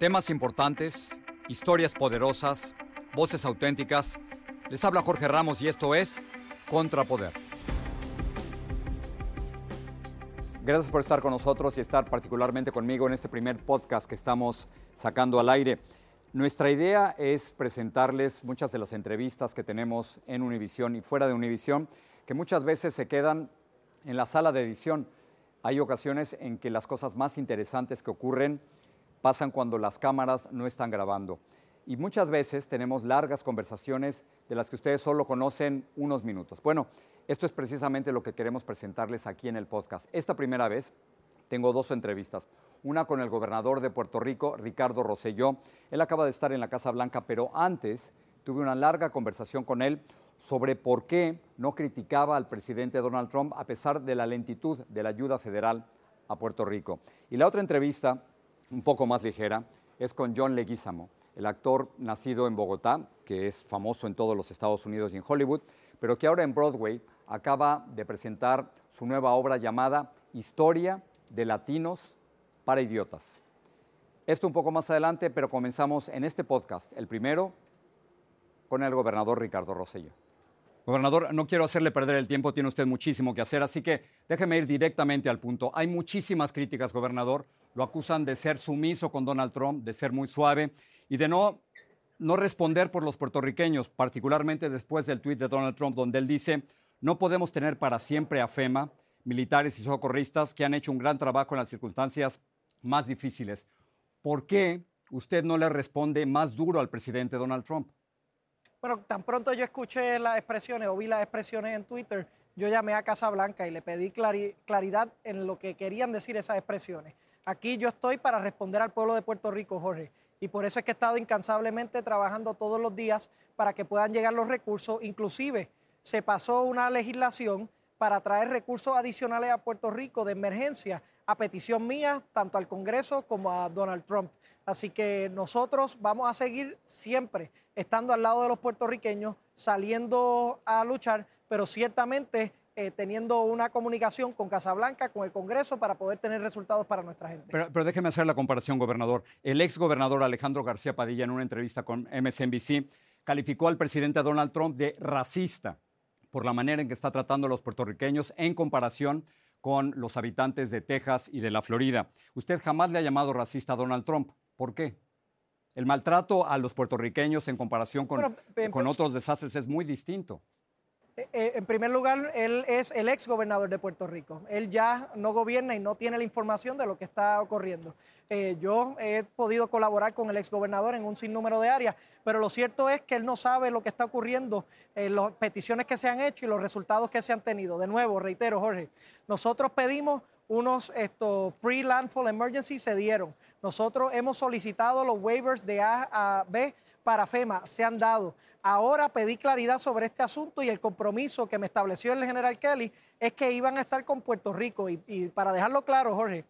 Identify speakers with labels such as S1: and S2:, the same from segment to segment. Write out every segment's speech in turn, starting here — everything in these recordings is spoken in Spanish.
S1: Temas importantes, historias poderosas, voces auténticas. Les habla Jorge Ramos y esto es Contrapoder. Gracias por estar con nosotros y estar particularmente conmigo en este primer podcast que estamos sacando al aire. Nuestra idea es presentarles muchas de las entrevistas que tenemos en Univisión y fuera de Univisión, que muchas veces se quedan en la sala de edición. Hay ocasiones en que las cosas más interesantes que ocurren pasan cuando las cámaras no están grabando. Y muchas veces tenemos largas conversaciones de las que ustedes solo conocen unos minutos. Bueno, esto es precisamente lo que queremos presentarles aquí en el podcast. Esta primera vez tengo dos entrevistas. Una con el gobernador de Puerto Rico, Ricardo Rosselló. Él acaba de estar en la Casa Blanca, pero antes tuve una larga conversación con él sobre por qué no criticaba al presidente Donald Trump a pesar de la lentitud de la ayuda federal a Puerto Rico. Y la otra entrevista un poco más ligera, es con John Leguizamo, el actor nacido en Bogotá, que es famoso en todos los Estados Unidos y en Hollywood, pero que ahora en Broadway acaba de presentar su nueva obra llamada Historia de Latinos para Idiotas. Esto un poco más adelante, pero comenzamos en este podcast, el primero, con el gobernador Ricardo Rosselló. Gobernador, no quiero hacerle perder el tiempo, tiene usted muchísimo que hacer, así que déjeme ir directamente al punto. Hay muchísimas críticas, gobernador. Lo acusan de ser sumiso con Donald Trump, de ser muy suave y de no, no responder por los puertorriqueños, particularmente después del tuit de Donald Trump, donde él dice, no podemos tener para siempre a FEMA, militares y socorristas que han hecho un gran trabajo en las circunstancias más difíciles. ¿Por qué usted no le responde más duro al presidente Donald Trump?
S2: Bueno, tan pronto yo escuché las expresiones o vi las expresiones en Twitter, yo llamé a Casa Blanca y le pedí claridad en lo que querían decir esas expresiones. Aquí yo estoy para responder al pueblo de Puerto Rico, Jorge. Y por eso es que he estado incansablemente trabajando todos los días para que puedan llegar los recursos. Inclusive se pasó una legislación para traer recursos adicionales a Puerto Rico de emergencia a petición mía, tanto al Congreso como a Donald Trump. Así que nosotros vamos a seguir siempre estando al lado de los puertorriqueños, saliendo a luchar, pero ciertamente eh, teniendo una comunicación con Casablanca, con el Congreso, para poder tener resultados para nuestra gente.
S1: Pero, pero déjeme hacer la comparación, gobernador. El ex gobernador Alejandro García Padilla, en una entrevista con MSNBC, calificó al presidente Donald Trump de racista por la manera en que está tratando a los puertorriqueños en comparación con los habitantes de Texas y de la Florida. Usted jamás le ha llamado racista a Donald Trump. ¿Por qué? El maltrato a los puertorriqueños en comparación con, con otros desastres es muy distinto.
S2: Eh, eh, en primer lugar, él es el ex gobernador de Puerto Rico. Él ya no gobierna y no tiene la información de lo que está ocurriendo. Eh, yo he podido colaborar con el ex gobernador en un sinnúmero de áreas, pero lo cierto es que él no sabe lo que está ocurriendo, las peticiones que se han hecho y los resultados que se han tenido. De nuevo, reitero, Jorge, nosotros pedimos unos pre-landfall emergency se dieron. Nosotros hemos solicitado los waivers de A a B para FEMA, se han dado. Ahora pedí claridad sobre este asunto y el compromiso que me estableció el general Kelly es que iban a estar con Puerto Rico. Y, para dejarlo claro, Jorge,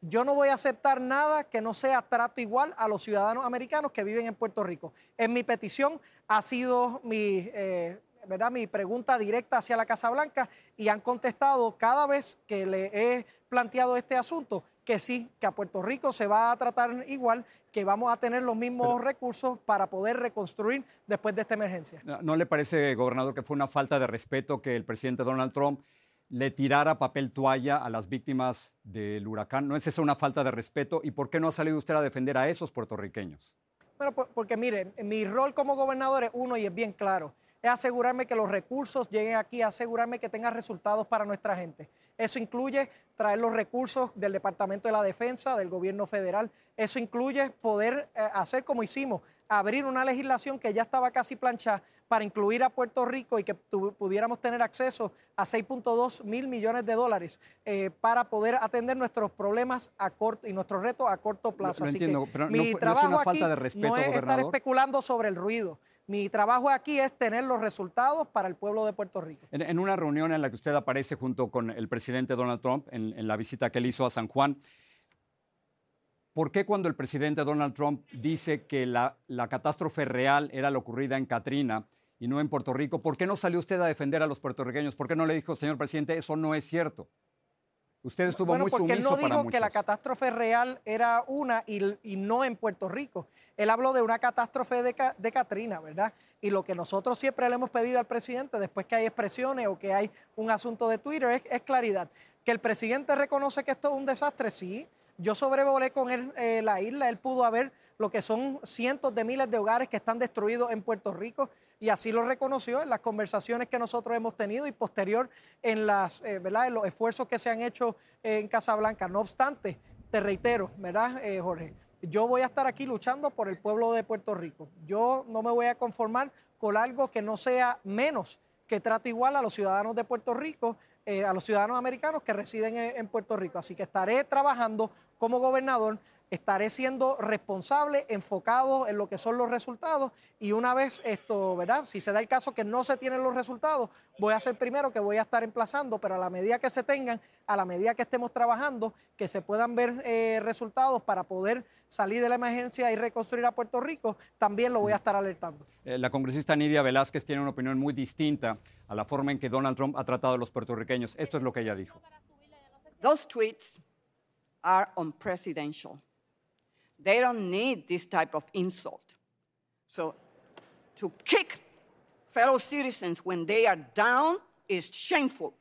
S2: yo no voy a aceptar nada que no sea trato igual a los ciudadanos americanos que viven en Puerto Rico. En mi petición ha sido mi, eh, ¿verdad? mi pregunta directa hacia la Casa Blanca y han contestado cada vez que le he planteado este asunto que sí, que a Puerto Rico se va a tratar igual, que vamos a tener los mismos recursos para poder reconstruir después de esta emergencia.
S1: ¿No le parece, gobernador, que fue una falta de respeto que el presidente Donald Trump le tirara papel toalla a las víctimas del huracán. ¿No es esa una falta de respeto? ¿Y por qué no ha salido usted a defender a esos puertorriqueños?
S2: Bueno, porque miren, mi rol como gobernador es uno y es bien claro es asegurarme que los recursos lleguen aquí, asegurarme que tenga resultados para nuestra gente. Eso incluye traer los recursos del Departamento de la Defensa, del gobierno federal. Eso incluye poder eh, hacer como hicimos, abrir una legislación que ya estaba casi planchada para incluir a Puerto Rico y que pudiéramos tener acceso a 6.2 mil millones de dólares eh, para poder atender nuestros problemas a corto y nuestros retos a corto plazo.
S1: Así que mi trabajo aquí no
S2: es estar especulando sobre el ruido. Mi trabajo aquí es tener los resultados para el pueblo de Puerto Rico.
S1: En, una reunión en la que usted aparece junto con el presidente Donald Trump, en, la visita que él hizo a San Juan, ¿por qué cuando el presidente Donald Trump dice que la, la catástrofe real era la ocurrida en Katrina y no en Puerto Rico, ¿por qué no salió usted a defender a los puertorriqueños? ¿Por qué no le dijo, señor presidente, eso no es cierto? Usted estuvo
S2: bueno,
S1: muy
S2: porque
S1: él no
S2: dijo que la catástrofe real era una y, no en Puerto Rico. Él habló de una catástrofe de, de, Katrina, ¿verdad? Y lo que nosotros siempre le hemos pedido al presidente, después que hay expresiones o que hay un asunto de Twitter, es, claridad. Que el presidente reconoce que esto es un desastre, sí. Yo sobrevolé con él eh, la isla, él pudo haber lo que son cientos de miles de hogares que están destruidos en Puerto Rico y así lo reconoció en las conversaciones que nosotros hemos tenido y posterior en, las, eh, ¿verdad? los esfuerzos que se han hecho en Casablanca. No obstante, te reitero, ¿verdad, eh, Jorge? Yo voy a estar aquí luchando por el pueblo de Puerto Rico. Yo no me voy a conformar con algo que no sea menos que trato igual a los ciudadanos de Puerto Rico, eh, a los ciudadanos americanos que residen en Puerto Rico. Así que estaré trabajando como gobernador estaré siendo responsable, enfocado en lo que son los resultados y una vez esto, ¿verdad? Si se da el caso que no se tienen los resultados, voy a ser primero que voy a estar emplazando, pero a la medida que se tengan, a la medida que estemos trabajando, que se puedan ver eh, resultados para poder salir de la emergencia y reconstruir a Puerto Rico, también lo voy a estar alertando.
S1: Eh, la congresista Nidia Velázquez tiene una opinión muy distinta a la forma en que Donald Trump ha tratado a los puertorriqueños. Esto es lo que ella dijo.
S3: Those tweets are unpresidential. They don't need this type of insult. So to kick fellow citizens when they are down is shameful.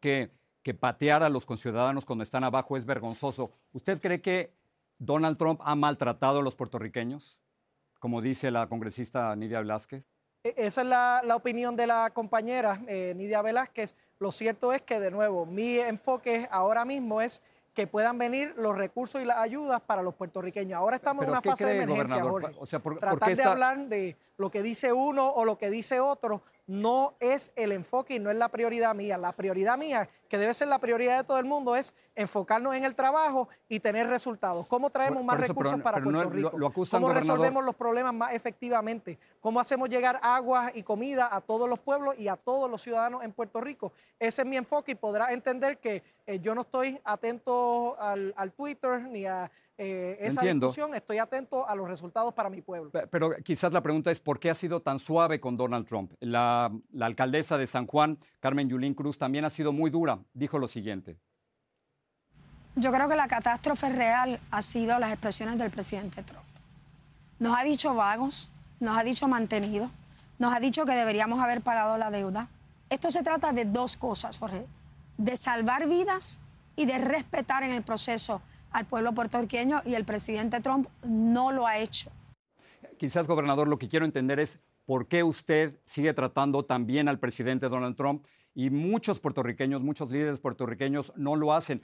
S1: Que, que patear a los conciudadanos cuando están abajo es vergonzoso. ¿Usted cree que Donald Trump ha maltratado a los puertorriqueños, como dice la congresista Nidia Velázquez?
S2: E, esa es la, la opinión de la compañera eh, Nidia Velázquez. Lo cierto es que, de nuevo, mi enfoque ahora mismo es que puedan venir los recursos y las ayudas para los puertorriqueños. Ahora estamos en una fase de emergencia, Jorge. O sea, Tratar de hablar de lo que dice uno o lo que dice otro no es el enfoque y no es la prioridad mía. La prioridad mía, que debe ser la prioridad de todo el mundo, es enfocarnos en el trabajo y tener resultados. ¿Cómo traemos más recursos para Puerto Rico? ¿Cómo resolvemos los problemas más efectivamente? ¿Cómo hacemos llegar agua y comida a todos los pueblos y a todos los ciudadanos en Puerto Rico? Ese es mi enfoque y podrás entender que eh, yo no estoy atento al, al Twitter ni a eh, esa discusión, estoy atento a los resultados para mi pueblo.
S1: Pero quizás la pregunta es, ¿por qué ha sido tan suave con Donald Trump? La, alcaldesa de San Juan, Carmen Yulín Cruz, también ha sido muy dura. Dijo lo siguiente.
S4: Yo creo que la catástrofe real ha sido las expresiones del presidente Trump. Nos ha dicho vagos, nos ha dicho mantenidos, nos ha dicho que deberíamos haber pagado la deuda. Esto se trata de dos cosas, Jorge, de salvar vidas y de respetar en el proceso al pueblo puertorriqueño y el presidente Trump no lo ha hecho.
S1: Quizás, gobernador, lo que quiero entender es por qué usted sigue tratando también al presidente Donald Trump y muchos puertorriqueños, muchos líderes puertorriqueños no lo hacen.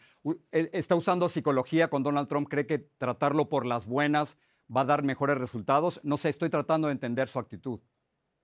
S1: E, ¿Está usando psicología con Donald Trump? ¿Cree que tratarlo por las buenas va a dar mejores resultados? No sé, estoy tratando de entender su actitud.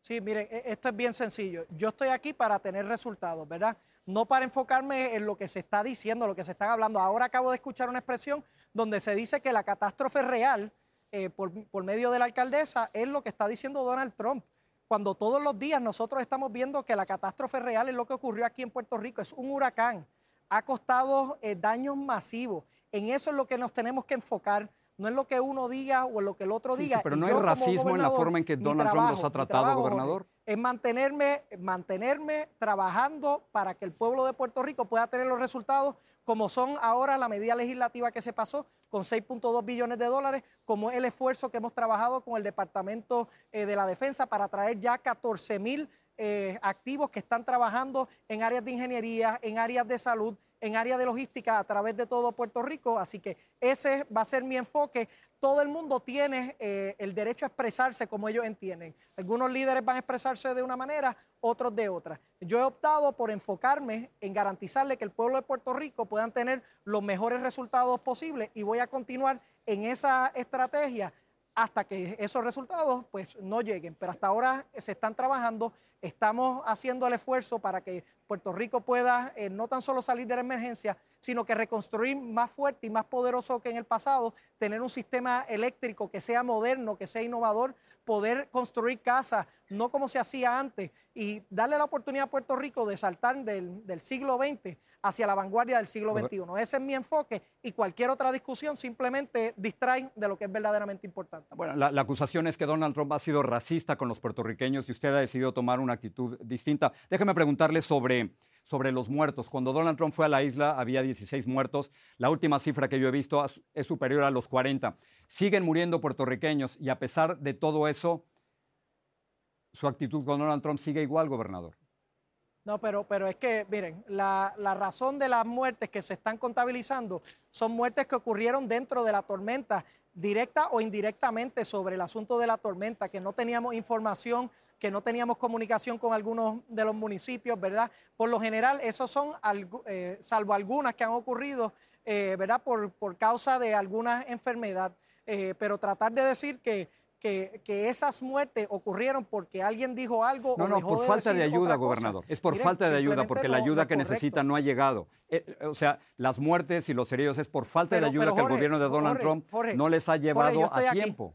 S2: Sí, miren, e, esto es bien sencillo. Yo estoy aquí para tener resultados, ¿verdad? no para enfocarme en lo que se está diciendo, lo que se están hablando. Ahora acabo de escuchar una expresión donde se dice que la catástrofe real eh, por, por medio de la alcaldesa es lo que está diciendo Donald Trump cuando todos los días nosotros estamos viendo que la catástrofe real es lo que ocurrió aquí en Puerto Rico, es un huracán, ha costado eh, daños masivos. En eso es lo que nos tenemos que enfocar, no es lo que uno diga o en lo que el otro diga.
S1: Sí, pero no hay racismo en la forma en que Donald Trump los ha tratado, gobernador.
S2: Es mantenerme, mantenerme trabajando para que el pueblo de Puerto Rico pueda tener los resultados como son ahora la medida legislativa que se pasó con 6.2 billones de dólares, como el esfuerzo que hemos trabajado con el Departamento eh, de la Defensa para traer ya 14 mil eh, activos que están trabajando en áreas de ingeniería, en áreas de salud, en áreas de logística a través de todo Puerto Rico. Así que ese va a ser mi enfoque todo el mundo tiene eh, el derecho a expresarse como ellos entienden. Algunos líderes van a expresarse de una manera, otros de otra. Yo he optado por enfocarme en garantizarle que el pueblo de Puerto Rico puedan tener los mejores resultados posibles y voy a continuar en esa estrategia hasta que esos resultados pues no lleguen. Pero hasta ahora se están trabajando, estamos haciendo el esfuerzo para que Puerto Rico pueda eh, no tan solo salir de la emergencia, sino que reconstruir más fuerte y más poderoso que en el pasado, tener un sistema eléctrico que sea moderno, que sea innovador, poder construir casas, no como se hacía antes, y darle la oportunidad a Puerto Rico de saltar del, del siglo XX hacia la vanguardia del siglo XXI. Ese es mi enfoque y cualquier otra discusión simplemente distrae de lo que es verdaderamente importante.
S1: Bueno, la, la acusación es que Donald Trump ha sido racista con los puertorriqueños y usted ha decidido tomar una actitud distinta. Déjeme preguntarle sobre sobre, los muertos. Cuando Donald Trump fue a la isla había 16 muertos. La última cifra que yo he visto es superior a los 40. Siguen muriendo puertorriqueños y a pesar de todo eso, su actitud con Donald Trump sigue igual, gobernador.
S2: No, pero, pero es que, miren, la, la, razón de las muertes que se están contabilizando son muertes que ocurrieron dentro de la tormenta, directa o indirectamente sobre el asunto de la tormenta, que no teníamos información que no teníamos comunicación con algunos de los municipios, ¿verdad? Por lo general, esos son, eh, salvo algunas que han ocurrido, eh, ¿verdad? Por, por, causa de alguna enfermedad. Eh, pero tratar de decir que, que, que, esas muertes ocurrieron porque alguien dijo algo
S1: no,
S2: o
S1: no,
S2: dejó
S1: por falta de ayuda, gobernador. Es por falta de ayuda, porque la ayuda que necesita no ha llegado. o sea, las muertes y los heridos es por falta de ayuda que el gobierno de Donald Trump no les ha llevado a tiempo.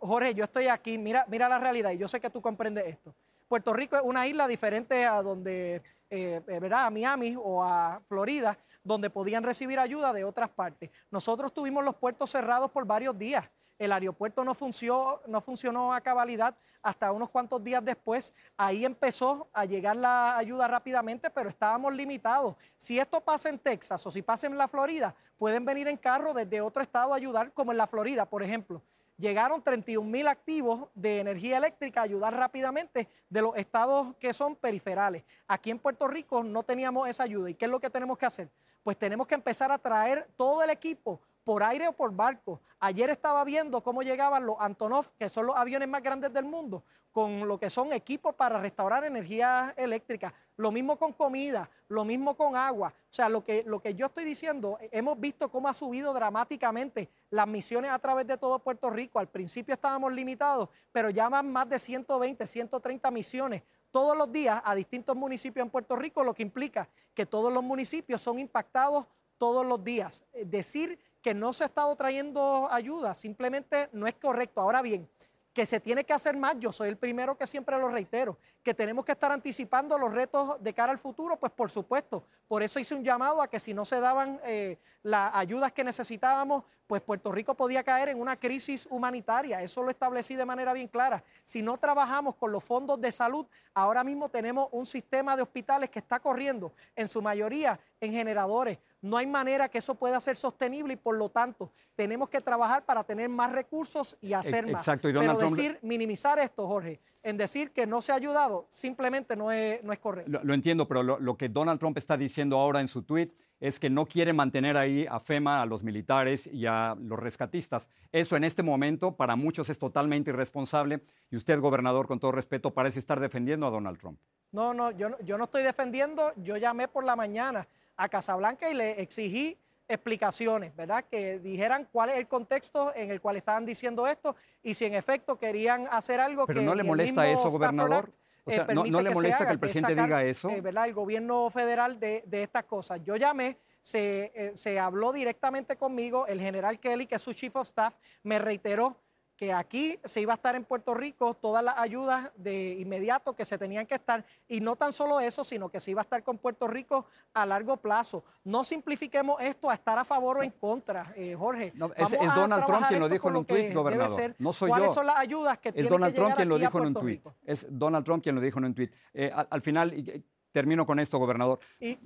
S2: Jorge, yo estoy aquí, mira, mira la realidad y yo sé que tú comprendes esto. Puerto Rico es una isla diferente a donde, eh, eh, ¿verdad? A Miami o a Florida, donde podían recibir ayuda de otras partes. Nosotros tuvimos los puertos cerrados por varios días. El aeropuerto no funcionó, no funcionó a cabalidad hasta unos cuantos días después. Ahí empezó a llegar la ayuda rápidamente, pero estábamos limitados. Si esto pasa en Texas o si pasa en la Florida, pueden venir en carro desde otro estado a ayudar, como en la Florida, por ejemplo llegaron 31 mil activos de energía eléctrica a ayudar rápidamente de los estados que son periferales. Aquí en Puerto Rico no teníamos esa ayuda. ¿Y qué es lo que tenemos que hacer? Pues tenemos que empezar a traer todo el equipo por aire o por barco. Ayer estaba viendo cómo llegaban los Antonov, que son los aviones más grandes del mundo, con lo que son equipos para restaurar energía eléctrica. Lo mismo con comida, lo mismo con agua. O sea, lo que, lo que yo estoy diciendo, hemos visto cómo ha subido dramáticamente las misiones a través de todo Puerto Rico. Al principio estábamos limitados, pero ya van más de 120, 130 misiones todos los días a distintos municipios en Puerto Rico, lo que implica que todos los municipios son impactados todos los días. Decir que no se ha estado trayendo ayuda, simplemente no es correcto. Ahora bien, que se tiene que hacer más, yo soy el primero que siempre lo reitero, que tenemos que estar anticipando los retos de cara al futuro, pues por supuesto, por eso hice un llamado a que si no se daban eh, las ayudas que necesitábamos, pues Puerto Rico podía caer en una crisis humanitaria, eso lo establecí de manera bien clara. Si no trabajamos con los fondos de salud, ahora mismo tenemos un sistema de hospitales que está corriendo en su mayoría en generadores, no hay manera que eso pueda ser sostenible y por lo tanto tenemos que trabajar para tener más recursos y hacer más.
S1: Exacto.
S2: Pero decir, minimizar esto, Jorge, en decir que no se ha ayudado, simplemente no es, no es correcto.
S1: Lo, entiendo, pero lo, que Donald Trump está diciendo ahora en su tweet es que no quiere mantener ahí a FEMA, a los militares y a los rescatistas. Eso en este momento para muchos es totalmente irresponsable y usted, gobernador, con todo respeto, parece estar defendiendo a Donald Trump.
S2: No, no, yo, yo no estoy defendiendo, yo llamé por la mañana a Casablanca y le exigí explicaciones, ¿verdad? Que dijeran cuál es el contexto en el cual estaban diciendo esto y si en efecto querían hacer algo
S1: Pero
S2: que
S1: no le molesta eso, gobernador.
S2: Act,
S1: O
S2: eh,
S1: sea, no, le molesta que
S2: haga,
S1: el
S2: que
S1: presidente
S2: sacar,
S1: diga eso.
S2: eh, ¿verdad? El gobierno federal de, de estas cosas. Yo llamé, se, eh, se habló directamente conmigo, el general Kelly, que es su chief of staff, me reiteró que aquí se iba a estar en Puerto Rico todas las ayudas de inmediato que se tenían que estar y no tan solo eso, sino que se iba a estar con Puerto Rico a largo plazo. No simplifiquemos esto a estar a favor o en contra, eh, Jorge.
S1: No, es- Donald Trump quien lo dijo en un tuit, gobernador.
S2: ser.
S1: No soy
S2: ¿Cuáles
S1: yo.
S2: son las ayudas que
S1: Es Donald
S2: que
S1: Trump quien lo dijo en un tuit. Es Donald Trump quien lo dijo en un tuit. Eh, al, al final, y termino con esto, gobernador.
S2: Y-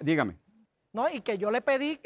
S1: dígame.
S2: ¿No? Y que yo le pedí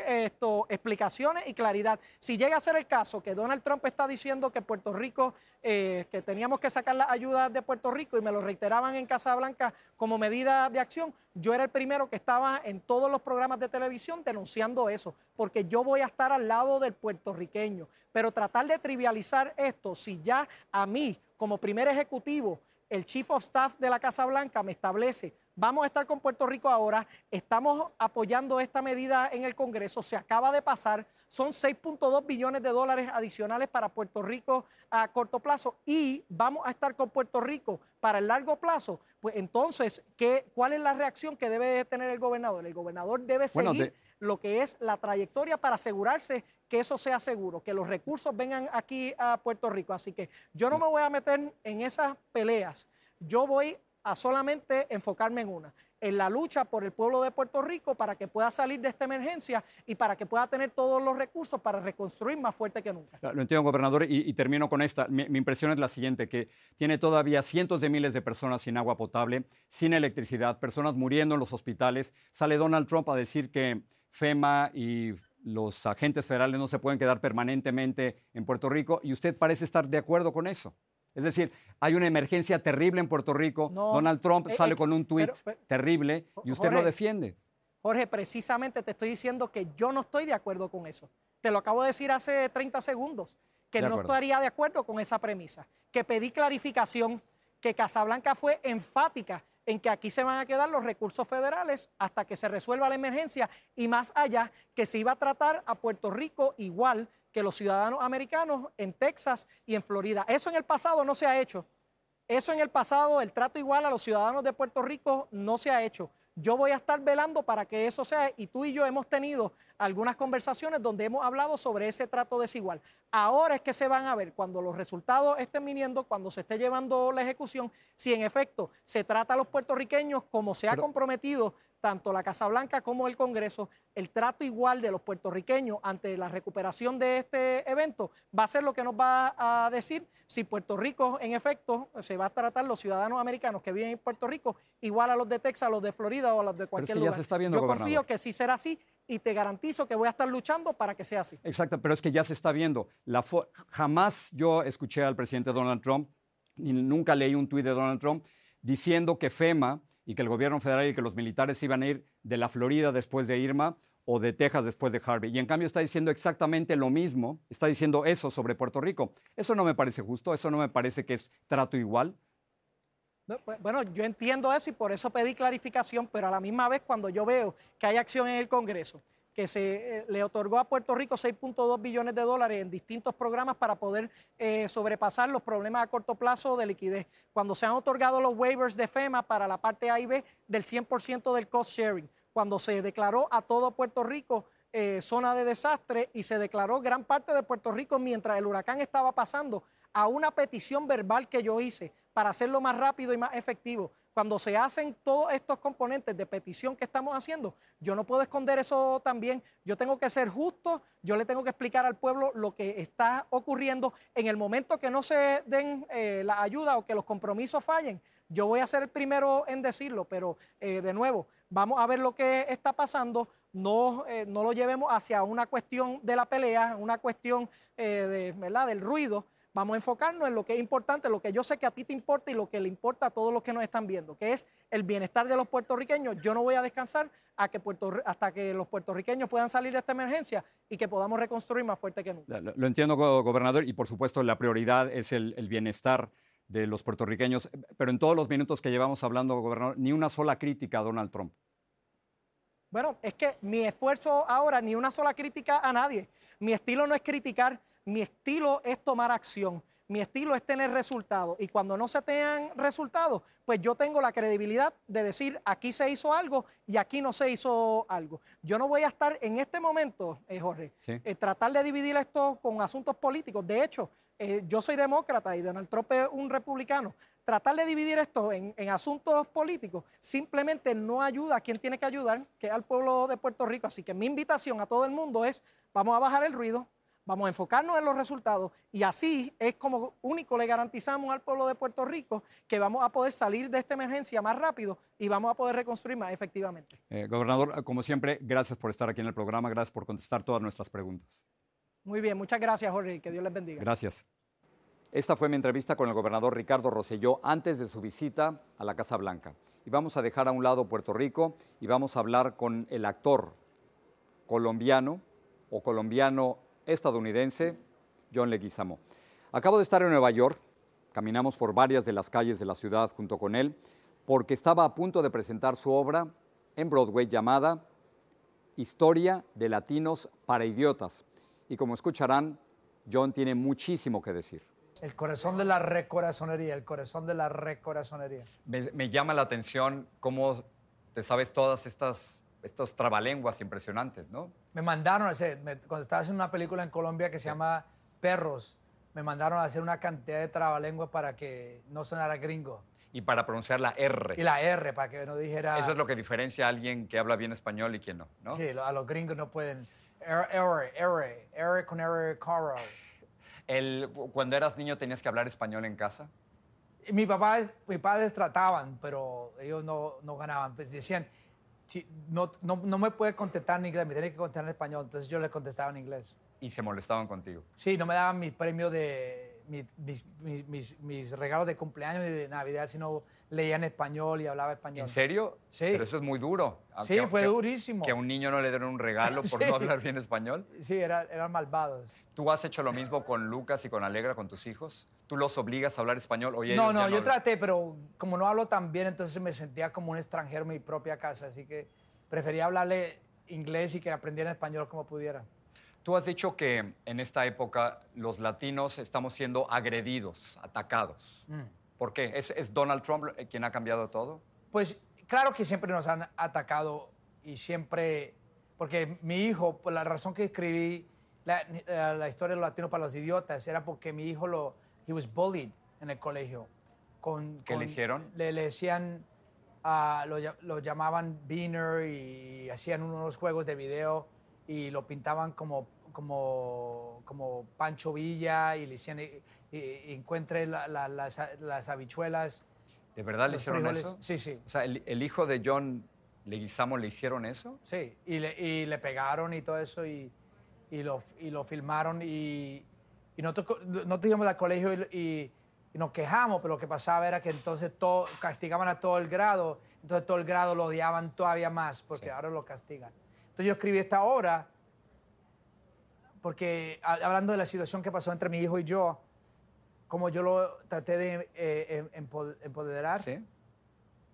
S2: explicaciones y claridad. Si llega a ser el caso que Donald Trump está diciendo que Puerto Rico, eh, que teníamos que sacar las ayudas de Puerto Rico y me lo reiteraban en Casa Blanca como medida de acción, yo era el primero que estaba en todos los programas de televisión denunciando eso, porque yo voy a estar al lado del puertorriqueño. Pero tratar de trivializar esto, si ya a mí, como primer ejecutivo, el Chief of Staff de la Casa Blanca me establece, vamos a estar con Puerto Rico ahora, estamos apoyando esta medida en el Congreso, se acaba de pasar, son 6.2 billones de dólares adicionales para Puerto Rico a corto plazo y vamos a estar con Puerto Rico para el largo plazo, pues entonces, ¿qué, ¿cuál es la reacción que debe tener el gobernador? El gobernador debe
S1: Bueno,
S2: seguir lo que es la trayectoria para asegurarse que eso sea seguro, que los recursos vengan aquí a Puerto Rico. Así que yo no me voy a meter en esas peleas. Yo voy a solamente enfocarme en una, en la lucha por el pueblo de Puerto Rico para que pueda salir de esta emergencia y para que pueda tener todos los recursos para reconstruir más fuerte que nunca.
S1: Lo entiendo, gobernador, y, termino con esta. Mi impresión es la siguiente, que tiene todavía cientos de miles de personas sin agua potable, sin electricidad, personas muriendo en los hospitales. Sale Donald Trump a decir que FEMA y los agentes federales no se pueden quedar permanentemente en Puerto Rico y usted parece estar de acuerdo con eso. Es decir, hay una emergencia terrible en Puerto Rico.
S2: No,
S1: Donald Trump
S2: eh,
S1: sale
S2: eh,
S1: con un tuit terrible y usted lo defiende.
S2: Jorge, precisamente te estoy diciendo que yo no estoy de acuerdo con eso. Te lo acabo de decir hace 30 segundos, que
S1: De
S2: no
S1: acuerdo.
S2: estaría de acuerdo con esa premisa, que pedí clarificación, que Casablanca fue enfática en que aquí se van a quedar los recursos federales hasta que se resuelva la emergencia y más allá, que se iba a tratar a Puerto Rico igual que los ciudadanos americanos en Texas y en Florida. Eso en el pasado no se ha hecho. Eso en el pasado, el trato igual a los ciudadanos de Puerto Rico no se ha hecho. Yo voy a estar velando para que eso sea, y tú y yo hemos tenido algunas conversaciones donde hemos hablado sobre ese trato desigual. Ahora es que se van a ver cuando los resultados estén viniendo, cuando se esté llevando la ejecución, si en efecto se trata a los puertorriqueños como se ha
S1: Pero-
S2: comprometido tanto la Casa Blanca como el Congreso, el trato igual de los puertorriqueños ante la recuperación de este evento va a ser lo que nos va a decir si Puerto Rico, en efecto, se va a tratar los ciudadanos americanos que viven en Puerto Rico igual a los de Texas, a los de Florida o a los de cualquier
S1: que ya
S2: lugar.
S1: se está viendo,
S2: Yo confío
S1: gobernador.
S2: que sí será así y te garantizo que voy a estar luchando para que sea así.
S1: Exacto, pero es que ya se está viendo. La jamás yo escuché al presidente Donald Trump, ni nunca leí un tuit de Donald Trump diciendo que FEMA y que el gobierno federal y que los militares iban a ir de la Florida después de Irma o de Texas después de Harvey. Y en cambio está diciendo exactamente lo mismo, está diciendo eso sobre Puerto Rico. Eso no me parece justo, eso no me parece que es trato igual.
S2: Pues, Bueno, yo entiendo eso y por eso pedí clarificación, pero a la misma vez cuando yo veo que hay acción en el Congreso, que se eh, le otorgó a Puerto Rico 6.2 billones de dólares en distintos programas para poder eh, sobrepasar los problemas a corto plazo de liquidez, cuando se han otorgado los waivers de FEMA para la parte A y B del 100% del cost sharing, cuando se declaró a todo Puerto Rico eh, zona de desastre y se declaró gran parte de Puerto Rico mientras el huracán estaba pasando a una petición verbal que yo hice para hacerlo más rápido y más efectivo. Cuando se hacen todos estos componentes de petición que estamos haciendo, yo no puedo esconder eso también. Yo tengo que ser justo, yo le tengo que explicar al pueblo lo que está ocurriendo. En el momento que no se den eh, la ayuda o que los compromisos fallen, yo voy a ser el primero en decirlo, pero eh, de nuevo, vamos a ver lo que está pasando. No, eh, no lo llevemos hacia una cuestión de la pelea, una cuestión eh, ¿verdad? del ruido. Vamos a enfocarnos en lo que es importante, lo que yo sé que a ti te importa y lo que le importa a todos los que nos están viendo, que es el bienestar de los puertorriqueños. Yo no voy a descansar hasta que los puertorriqueños puedan salir de esta emergencia y que podamos reconstruir más fuerte que nunca.
S1: Lo, entiendo, go- gobernador, y por supuesto la prioridad es el bienestar de los puertorriqueños, pero en todos los minutos que llevamos hablando, gobernador, ni una sola crítica a Donald Trump.
S2: Bueno, es que mi esfuerzo ahora, ni una sola crítica a nadie. Mi estilo no es criticar, mi estilo es tomar acción. Mi estilo es tener resultados. Y cuando no se tengan resultados, pues yo tengo la credibilidad de decir aquí se hizo algo y aquí no se hizo algo. Yo no voy a estar en este momento, eh, Jorge,
S1: Sí.
S2: eh, tratar de dividir esto con asuntos políticos. De hecho, eh, yo soy demócrata y Donald Trump es un republicano. Tratar de dividir esto en, en asuntos políticos simplemente no ayuda a quien tiene que ayudar, que es al pueblo de Puerto Rico. Así que mi invitación a todo el mundo es, vamos a bajar el ruido, vamos a enfocarnos en los resultados y así es como único le garantizamos al pueblo de Puerto Rico que vamos a poder salir de esta emergencia más rápido y vamos a poder reconstruir más efectivamente.
S1: Eh, gobernador, como siempre, gracias por estar aquí en el programa, gracias por contestar todas nuestras preguntas.
S2: Muy bien, muchas gracias Jorge que Dios les bendiga.
S1: Gracias. Esta fue mi entrevista con el gobernador Ricardo Rosselló antes de su visita a la Casa Blanca. Y vamos a dejar a un lado Puerto Rico y vamos a hablar con el actor colombiano o colombiano estadounidense John Leguizamo. Acabo de estar en Nueva York, caminamos por varias de las calles de la ciudad junto con él, porque estaba a punto de presentar su obra en Broadway llamada Historia de Latinos para Idiotas. Y como escucharán, John tiene muchísimo que decir.
S5: El corazón de la recorazonería, el corazón de la recorazonería.
S1: Me, me llama la atención cómo te sabes todas estas, estas trabalenguas impresionantes, ¿no?
S5: Me mandaron a hacer, me- cuando estaba haciendo una película en Colombia que se llama Perros, me mandaron a hacer una cantidad de trabalenguas para que no sonara gringo.
S1: Y para pronunciar la R.
S5: Y la R, para que no dijera...
S1: Eso es lo que diferencia a alguien que habla bien español y quien no, ¿no?
S5: Sí, a los gringos no pueden... R, R, R, R con R, caro.
S1: El- cuando eras niño tenías que hablar español en casa.
S5: Mi papá, mis padres trataban, pero ellos no, no ganaban. Pues decían, "Si- no, no, no me puede contestar en inglés, me tiene que contestar en español. Entonces yo le contestaba en inglés.
S1: y se molestaban contigo.
S5: Sí, no me daban mis premios de mis, mis, mis- mis- mis regalos de cumpleaños y de Navidad, sino leía en español y hablaba español.
S1: ¿En serio?
S5: Sí.
S1: Pero eso es muy duro.
S5: Sí,
S1: Que-
S5: fue
S1: que-
S5: durísimo.
S1: Que a un niño no le den un regalo por
S5: Sí.
S1: no hablar bien español.
S5: Sí, era- eran malvados.
S1: ¿Tú has hecho lo mismo con Lucas y con Alegra, con tus hijos? ¿Tú los obligas a hablar español? Oye,
S5: no, no,
S1: ya
S5: yo
S1: hablan.
S5: traté, pero como no hablo tan bien, entonces me sentía como un extranjero en mi propia casa, así que prefería hablarle inglés y que aprendiera español como pudiera.
S1: Tú has dicho que en esta época los latinos estamos siendo agredidos, atacados.
S5: Mm.
S1: ¿Por qué? ¿Es, es Donald Trump quien ha cambiado todo?
S5: Pues claro que siempre nos han atacado y siempre, porque mi hijo, por la razón que escribí la- la historia de los latinos para los idiotas, era porque mi hijo lo, he was bullied en el colegio. Con,
S1: ¿Qué le
S5: con-
S1: hicieron?
S5: Le, le decían, ah, lo, lo llamaban Beaner y hacían unos juegos de video y lo pintaban como, como, como Pancho Villa y le decían, "Eh, eh, encuentre la- la- las, las habichuelas.
S1: ¿De verdad le hicieron
S5: frijoles.
S1: eso?
S5: Sí, sí.
S1: O sea, el, el hijo de John Leguizamo le hicieron eso?
S5: Sí, y le, y le pegaron y todo eso y, y, lo, y lo filmaron y, y nosotros nosotros íbamos al colegio y, y- y nos quejamos, pero lo que pasaba era que entonces todo, castigaban a todo el grado, entonces todo el grado lo odiaban todavía más porque ahora lo castigan. Entonces yo escribí esta obra porque hablando de la situación que pasó entre mi hijo y yo, como yo lo traté de eh, em- empo- empoderar
S1: Sí.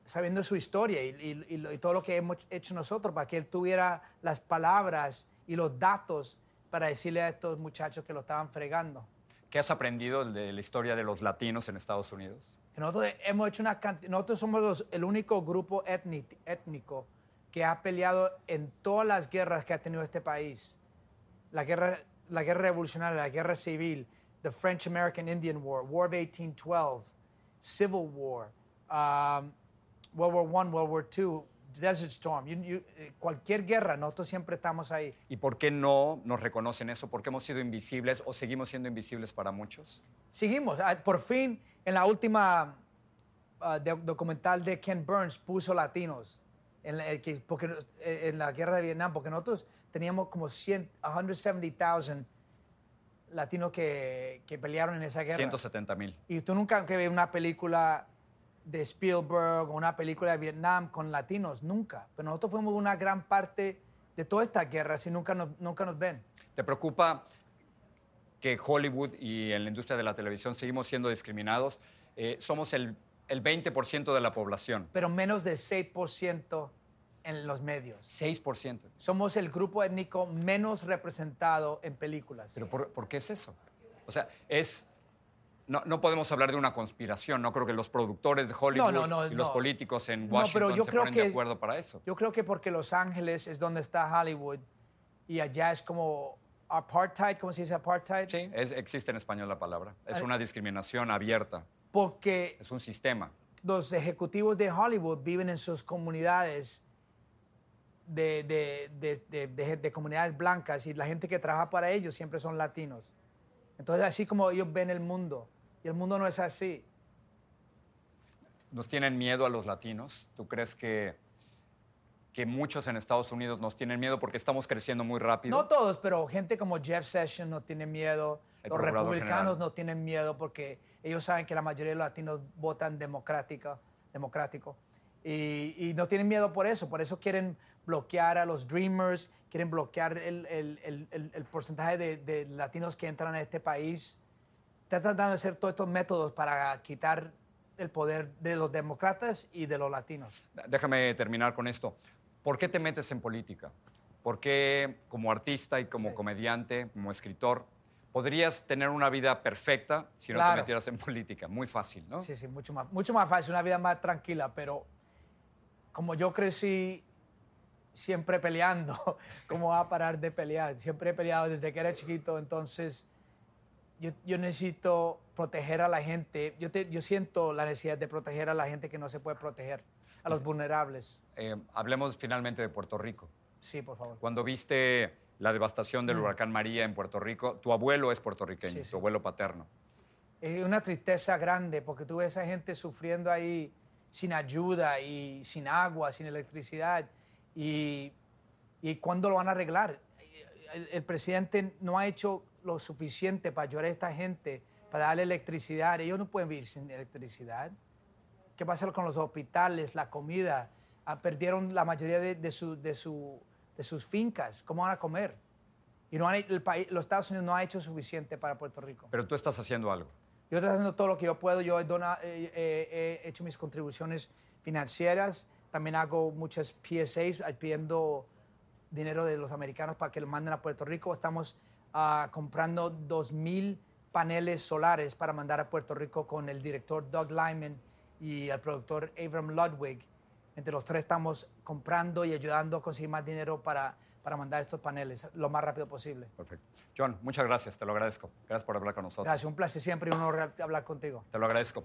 S5: sabiendo su historia y, y- y todo lo que hemos hecho nosotros para que él tuviera las palabras y los datos para decirle a estos muchachos que lo estaban fregando.
S1: ¿Qué has aprendido de la historia de los latinos en Estados Unidos?
S5: Que nosotros hemos hecho una canti- nosotros somos los- el único grupo étni- étnico que ha peleado en todas las guerras que ha tenido este país. La guerra, la guerra revolucionaria, la guerra civil, the French American Indian War, War of 1812, Civil War, um, World War I, World War II, Desert Storm, You- you- eh, cualquier guerra, nosotros siempre estamos ahí.
S1: ¿Y por qué no nos reconocen eso? ¿Por qué hemos sido invisibles o seguimos siendo invisibles para muchos?
S5: Seguimos. Ah, Por fin, en la última ah, de- documental de Ken Burns, puso latinos. En la, eh, que- porque, eh, en la guerra de Vietnam, porque nosotros teníamos como 100, 170,000 latinos que, que pelearon en esa guerra.
S1: 170 mil.
S5: Y tú nunca que ves una película de Spielberg o una película de Vietnam con latinos, nunca. Pero nosotros fuimos una gran parte de toda esta guerra, si nunca nos, nunca nos ven.
S1: ¿Te preocupa que Hollywood y en la industria de la televisión seguimos siendo discriminados? Eh, somos el, el 20% de la población.
S5: pero menos del 6% en los medios.
S1: 6%.
S5: Somos el grupo étnico menos representado en películas.
S1: ¿Pero por, por qué es eso? O sea, es... No, no podemos hablar de una conspiración. No creo que los productores de Hollywood
S5: No, no, no,
S1: y los
S5: no.
S1: políticos en Washington
S5: pero yo
S1: se
S5: creo
S1: ponen de
S5: que-
S1: acuerdo para eso.
S5: Yo creo que porque Los Ángeles es donde está Hollywood y allá es como apartheid, ¿cómo se dice apartheid?
S1: Sí, es- existe en español la palabra. Es una discriminación abierta.
S5: Porque
S1: Es un sistema.
S5: los ejecutivos de Hollywood viven en sus comunidades de, de- de- de- de- de comunidades blancas y la gente que trabaja para ellos siempre son latinos. Entonces así como ellos ven el mundo y el mundo no es así.
S1: ¿Nos tienen miedo a los latinos? ¿Tú crees que, que muchos en Estados Unidos nos tienen miedo porque estamos creciendo muy rápido?
S5: No todos, pero gente como Jeff Sessions no tiene miedo.
S1: El
S5: los republicanos
S1: general.
S5: no tienen miedo porque ellos saben que la mayoría de los latinos votan democrática, democrático. Y, y no tienen miedo por eso. Por eso quieren bloquear a los Dreamers, quieren bloquear el- el- el porcentaje de, de latinos que entran a este país. Están tratando de hacer todos estos métodos para quitar el poder de los demócratas y de los latinos.
S1: Déjame terminar con esto. ¿Por qué te metes en política? ¿Por qué como artista y como
S5: Sí.
S1: comediante, como escritor, podrías tener una vida perfecta si no te
S5: Claro.
S1: metieras en política? Muy fácil, ¿no?
S5: Sí, sí, mucho más, mucho más fácil, una vida más tranquila, pero como yo crecí siempre peleando, ¿cómo va a parar de pelear? Siempre he peleado desde que era chiquito, entonces yo, yo necesito proteger a la gente, yo, te- yo siento la necesidad de proteger a la gente que no se puede proteger, a los vulnerables.
S1: Eh, hablemos finalmente de Puerto Rico.
S5: Sí, por favor.
S1: Cuando viste la devastación del huracán María en Puerto Rico, tu abuelo es puertorriqueño,
S5: Mm. Sí, sí.
S1: tu abuelo paterno.
S5: Es una tristeza grande porque tú ves a esa gente sufriendo ahí sin ayuda y sin agua, sin electricidad. Y, y ¿cuándo lo van a arreglar? El, el presidente no ha hecho lo suficiente para ayudar a esta gente, para darle electricidad. Ellos no pueden vivir sin electricidad. ¿Qué pasa con los hospitales, la comida? Ah, perdieron la mayoría de, de su- de su- de sus fincas. ¿Cómo van a comer? Y no han- el país, los Estados Unidos no ha hecho suficiente para Puerto Rico.
S1: Pero tú estás haciendo algo.
S5: Yo estoy haciendo todo lo que yo puedo. Yo he, dona- eh, eh, he hecho mis contribuciones financieras. También hago muchas PSAs eh, pidiendo dinero de los americanos para que lo manden a Puerto Rico. Estamos ah, comprando 2.000 paneles solares para mandar a Puerto Rico con el director Doug Lyman y el productor Avram Ludwig. Entre los tres estamos comprando y ayudando a conseguir más dinero para, para mandar estos paneles lo más rápido posible.
S1: Perfecto. John, muchas gracias, te lo agradezco. Gracias por hablar con nosotros.
S5: Gracias, un placer siempre y un honor hablar contigo.
S1: Te lo agradezco.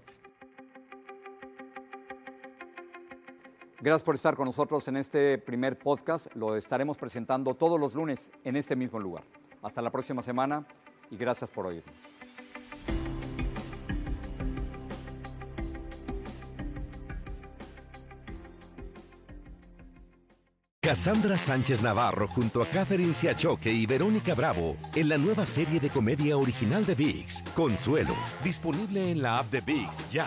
S6: Gracias por estar con nosotros en este primer podcast. Lo estaremos presentando todos los lunes en este mismo lugar. Hasta la próxima semana y gracias por oírnos.
S7: Cassandra Sánchez Navarro junto a Catherine Siachoque y Verónica Bravo en la nueva serie de comedia original de VIX, Consuelo, disponible en la app de VIX ya.